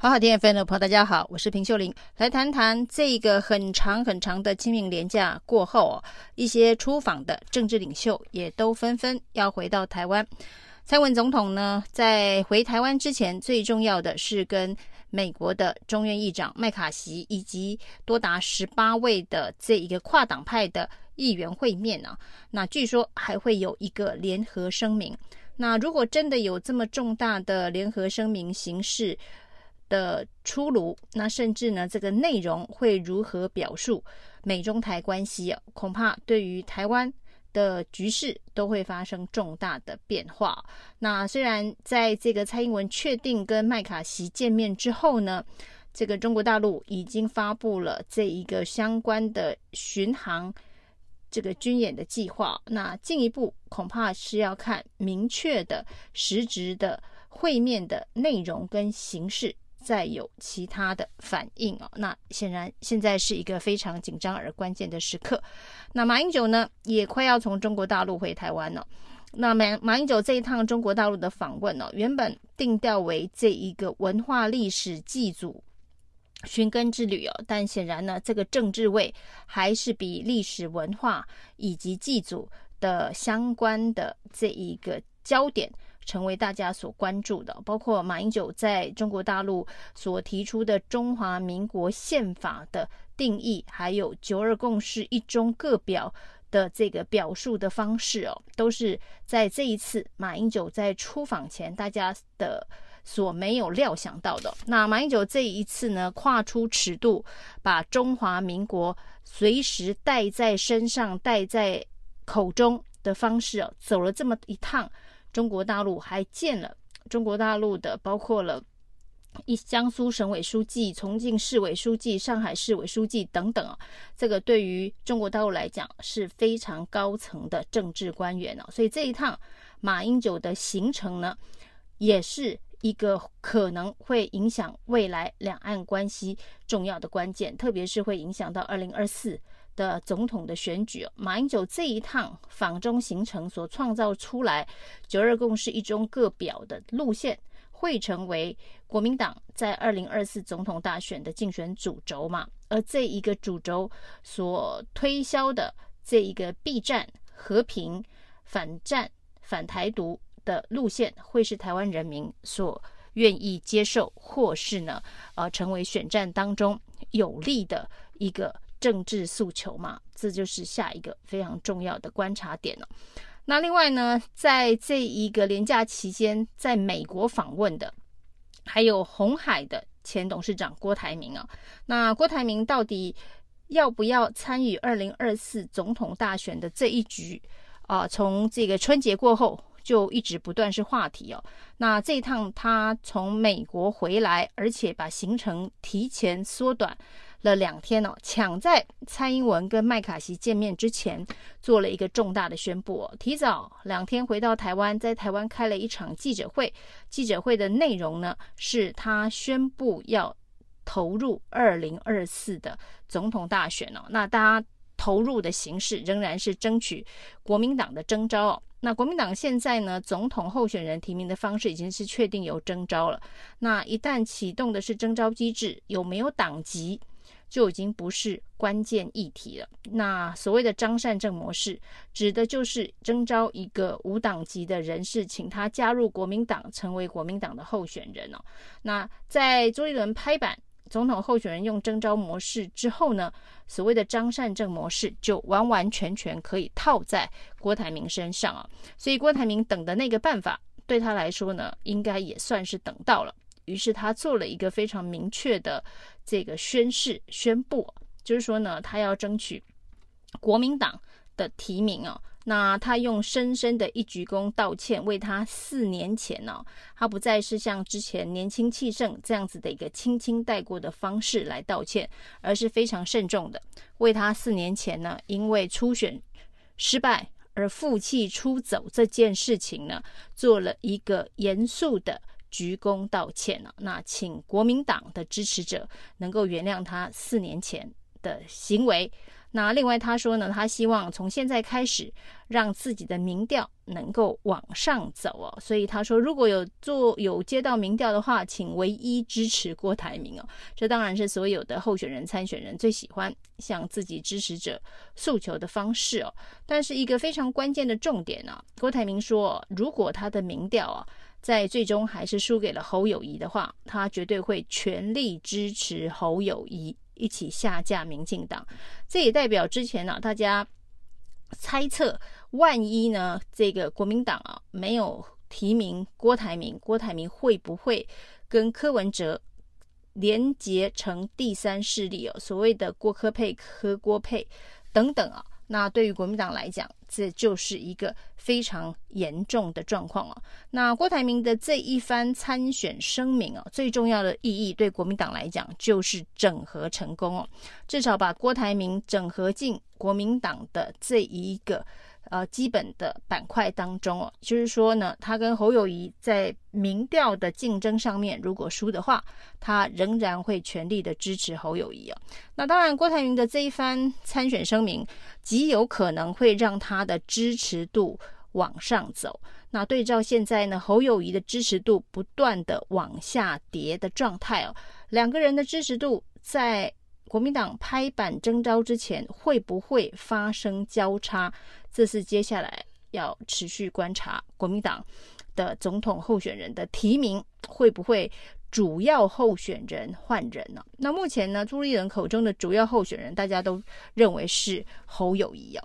好好听 FM 的朋友，大家好，我是平秀玲，来谈谈这个很长很长的清明连假过后，一些出访的政治领袖也都纷纷要回到台湾。蔡文总统呢，在回台湾之前，最重要的是跟美国的众议院议长麦卡锡以及多达十八位的这一个跨党派的议员会面呢、啊。那据说还会有一个联合声明。那如果真的有这么重大的联合声明形式，的出炉，那甚至呢，这个内容会如何表述美中台关系？恐怕对于台湾的局势都会发生重大的变化。那虽然在这个蔡英文确定跟麦卡锡见面之后呢，这个中国大陆已经发布了这一个相关的巡航这个军演的计划。那进一步恐怕是要看明确的实质的会面的内容跟形式。再有其他的反应哦，那显然现在是一个非常紧张而关键的时刻。那马英九呢，也快要从中国大陆回台湾了。那马马英九这一趟中国大陆的访问呢，原本定调为这一个文化历史祭祖寻根之旅哦，但显然呢，这个政治位还是比历史文化以及祭祖的相关的这一个焦点。成为大家所关注的，包括马英九在中国大陆所提出的中华民国宪法的定义，还有九二共识一中各表的这个表述的方式哦，都是在这一次马英九在出访前大家的所没有料想到的。那马英九这一次呢，跨出尺度，把中华民国随时带在身上、带在口中的方式哦，走了这么一趟。中国大陆还见了中国大陆的，包括了一江苏省委书记、重庆市委书记、上海市委书记等等啊，这个对于中国大陆来讲是非常高层的政治官员啊，所以这一趟马英九的行程呢，也是一个可能会影响未来两岸关系重要的关键，特别是会影响到二零二四。的总统的选举，马英九这一趟访中行程所创造出来“九二共识”一中各表的路线，会成为国民党在二零二四总统大选的竞选主轴嘛？而这一个主轴所推销的这一个避战、和平、反战、反台独的路线，会是台湾人民所愿意接受，或是呢，呃，成为选战当中有利的一个。政治诉求嘛，这就是下一个非常重要的观察点了。那另外呢，在这一个连假期间，在美国访问的还有红海的前董事长郭台铭啊。那郭台铭到底要不要参与二零二四总统大选的这一局啊？从这个春节过后就一直不断是话题哦。那这一趟他从美国回来，而且把行程提前缩短。了两天哦，抢在蔡英文跟麦卡锡见面之前，做了一个重大的宣布哦，提早两天回到台湾，在台湾开了一场记者会。记者会的内容呢，是他宣布要投入二零二四的总统大选哦。那大家投入的形式仍然是争取国民党的征召哦。那国民党现在呢，总统候选人提名的方式已经是确定有征召了。那一旦启动的是征召机制，有没有党籍？就已经不是关键议题了。那所谓的张善政模式，指的就是征召一个无党籍的人士，请他加入国民党，成为国民党的候选人哦。那在朱立伦拍板总统候选人用征召模式之后呢，所谓的张善政模式就完完全全可以套在郭台铭身上啊。所以郭台铭等的那个办法，对他来说呢，应该也算是等到了。于是他做了一个非常明确的这个宣誓宣布，就是说呢，他要争取国民党的提名哦。那他用深深的一鞠躬道歉，为他四年前呢，他不再是像之前年轻气盛这样子的一个轻轻带过的方式来道歉，而是非常慎重的为他四年前呢，因为初选失败而负气出走这件事情呢，做了一个严肃的。鞠躬道歉了，那请国民党的支持者能够原谅他四年前的行为。那另外他说呢，他希望从现在开始让自己的民调能够往上走哦。所以他说，如果有做有接到民调的话，请唯一支持郭台铭哦。这当然是所有的候选人参选人最喜欢向自己支持者诉求的方式哦。但是一个非常关键的重点呢，郭台铭说，如果他的民调啊在最终还是输给了侯友谊的话，他绝对会全力支持侯友谊。一起下架民进党，这也代表之前呢、啊，大家猜测，万一呢，这个国民党啊没有提名郭台铭，郭台铭会不会跟柯文哲连结成第三势力哦？所谓的郭柯配、柯郭配等等啊。那对于国民党来讲，这就是一个非常严重的状况哦。那郭台铭的这一番参选声明哦，最重要的意义对国民党来讲就是整合成功哦，至少把郭台铭整合进国民党的这一个。呃，基本的板块当中哦，就是说呢，他跟侯友谊在民调的竞争上面，如果输的话，他仍然会全力的支持侯友谊哦。那当然，郭台铭的这一番参选声明，极有可能会让他的支持度往上走。那对照现在呢，侯友谊的支持度不断的往下跌的状态哦，两个人的支持度在。国民党拍板征召之前会不会发生交叉？这是接下来要持续观察国民党的总统候选人的提名会不会主要候选人换人呢？那目前呢，朱立伦口中的主要候选人，大家都认为是侯友宜啊。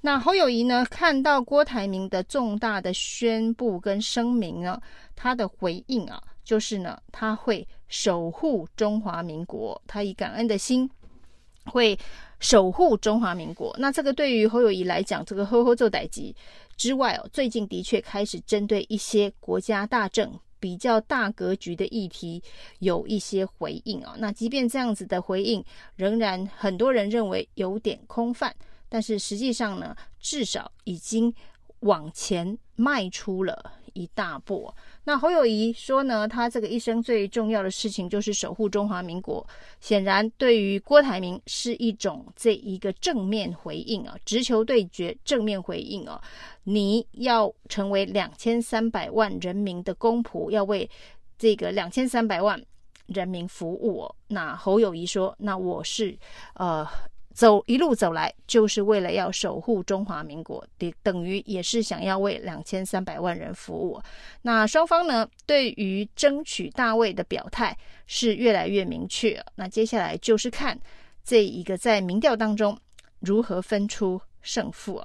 那侯友宜呢，看到郭台铭的重大的宣布跟声明呢，他的回应啊。就是呢，他会守护中华民国，他以感恩的心会守护中华民国。那这个对于侯友谊来讲，这个呵呵做代志之外哦，最近的确开始针对一些国家大政比较大格局的议题有一些回应啊。那即便这样子的回应，仍然很多人认为有点空泛，但是实际上呢，至少已经往前迈出了一大步。那侯友宜说呢，他这个一生最重要的事情就是守护中华民国。显然，对于郭台铭是一种这一个正面回应啊，直球对决，正面回应啊。你要成为两千三百万人民的公仆，要为这个两千三百万人民服务。那侯友宜说，那我是呃。走一路走来，就是为了要守护中华民国，等等于也是想要为两千三百万人服务。那双方呢，对于争取大位的表态是越来越明确。那接下来就是看这一个在民调当中如何分出胜负。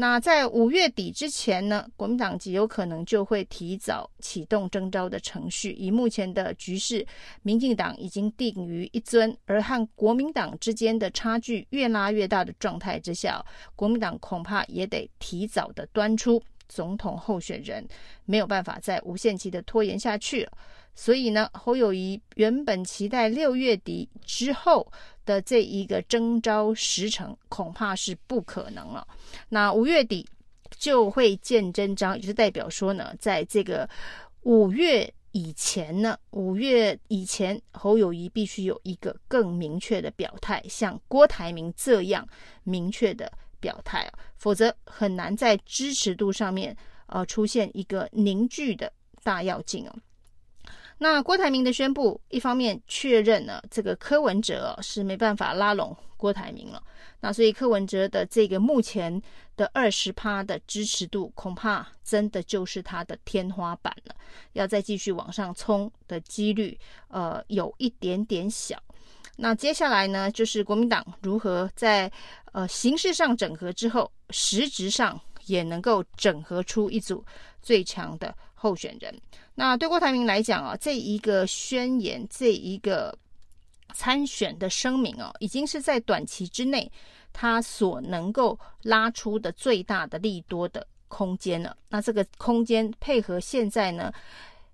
那在五月底之前呢，国民党极有可能就会提早启动征召的程序。以目前的局势，民进党已经定于一尊，而和国民党之间的差距越拉越大的状态之下，国民党恐怕也得提早的端出总统候选人，没有办法再无限期的拖延下去。所以呢，侯友谊原本期待六月底之后的这一个征召时程，恐怕是不可能了。那五月底就会见真章，也就是代表说呢，在这个五月以前呢，五月以前，侯友谊必须有一个更明确的表态，像郭台铭这样明确的表态啊，否则很难在支持度上面呃出现一个凝聚的大跃进哦。那郭台铭的宣布，一方面确认了这个柯文哲是没办法拉拢郭台铭了。那所以柯文哲的这个目前的二十趴的支持度，恐怕真的就是他的天花板了。要再继续往上冲的几率，呃，有一点点小。那接下来呢，就是国民党如何在呃形式上整合之后，实质上也能够整合出一组最强的候选人。那对郭台铭来讲啊，这一个宣言，这一个参选的声明啊，已经是在短期之内他所能够拉出的最大的利多的空间了。那这个空间配合现在呢，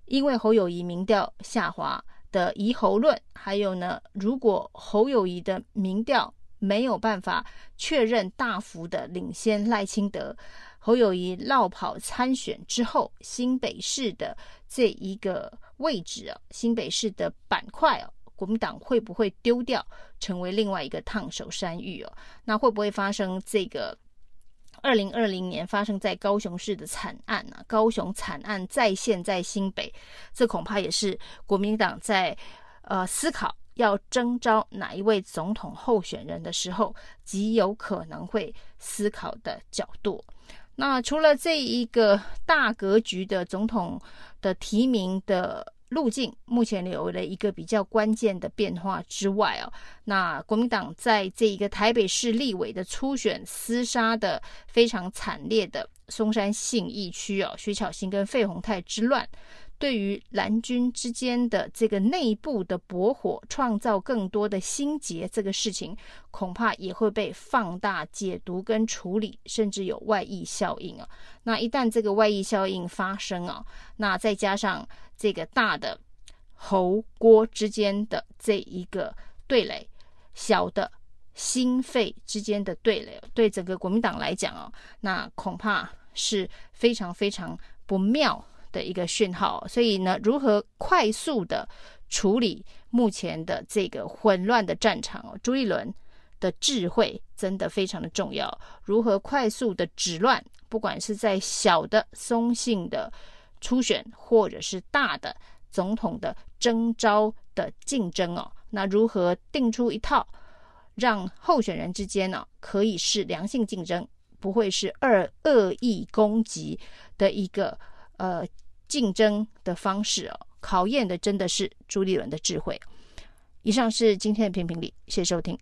因为侯友宜民调下滑的疑侯论，还有呢，如果侯友宜的民调没有办法确认大幅的领先赖清德。侯友宜落跑参选之后，新北市的这一个位置啊，新北市的板块哦，国民党会不会丢掉，成为另外一个烫手山芋哦？那会不会发生这个二零二零年发生在高雄市的惨案呢？高雄惨案再现在新北，这恐怕也是国民党在呃思考要征召哪一位总统候选人的时候，极有可能会思考的角度。那除了这一个大格局的总统的提名的路径，目前有了一个比较关键的变化之外哦，那国民党在这一个台北市立委的初选厮杀的非常惨烈的松山信义区哦，徐巧芯跟费鸿泰之乱。对于蓝军之间的这个内部的驳火，创造更多的心结，这个事情恐怕也会被放大解读跟处理，甚至有外溢效应啊。那一旦这个外溢效应发生啊，那再加上这个大的侯郭之间的这一个对垒，小的心肺之间的对垒，对整个国民党来讲啊，那恐怕是非常非常不妙。的一个讯号，所以呢，如何快速的处理目前的这个混乱的战场哦？朱一伦的智慧真的非常的重要。如何快速的止乱？不管是在小的松性的初选，或者是大的总统的征召的竞争哦，那如何定出一套让候选人之间呢，可以是良性竞争，不会是二恶意攻击的一个呃。竞争的方式哦，考验的真的是朱立伦的智慧。以上是今天的评评理，谢谢收听。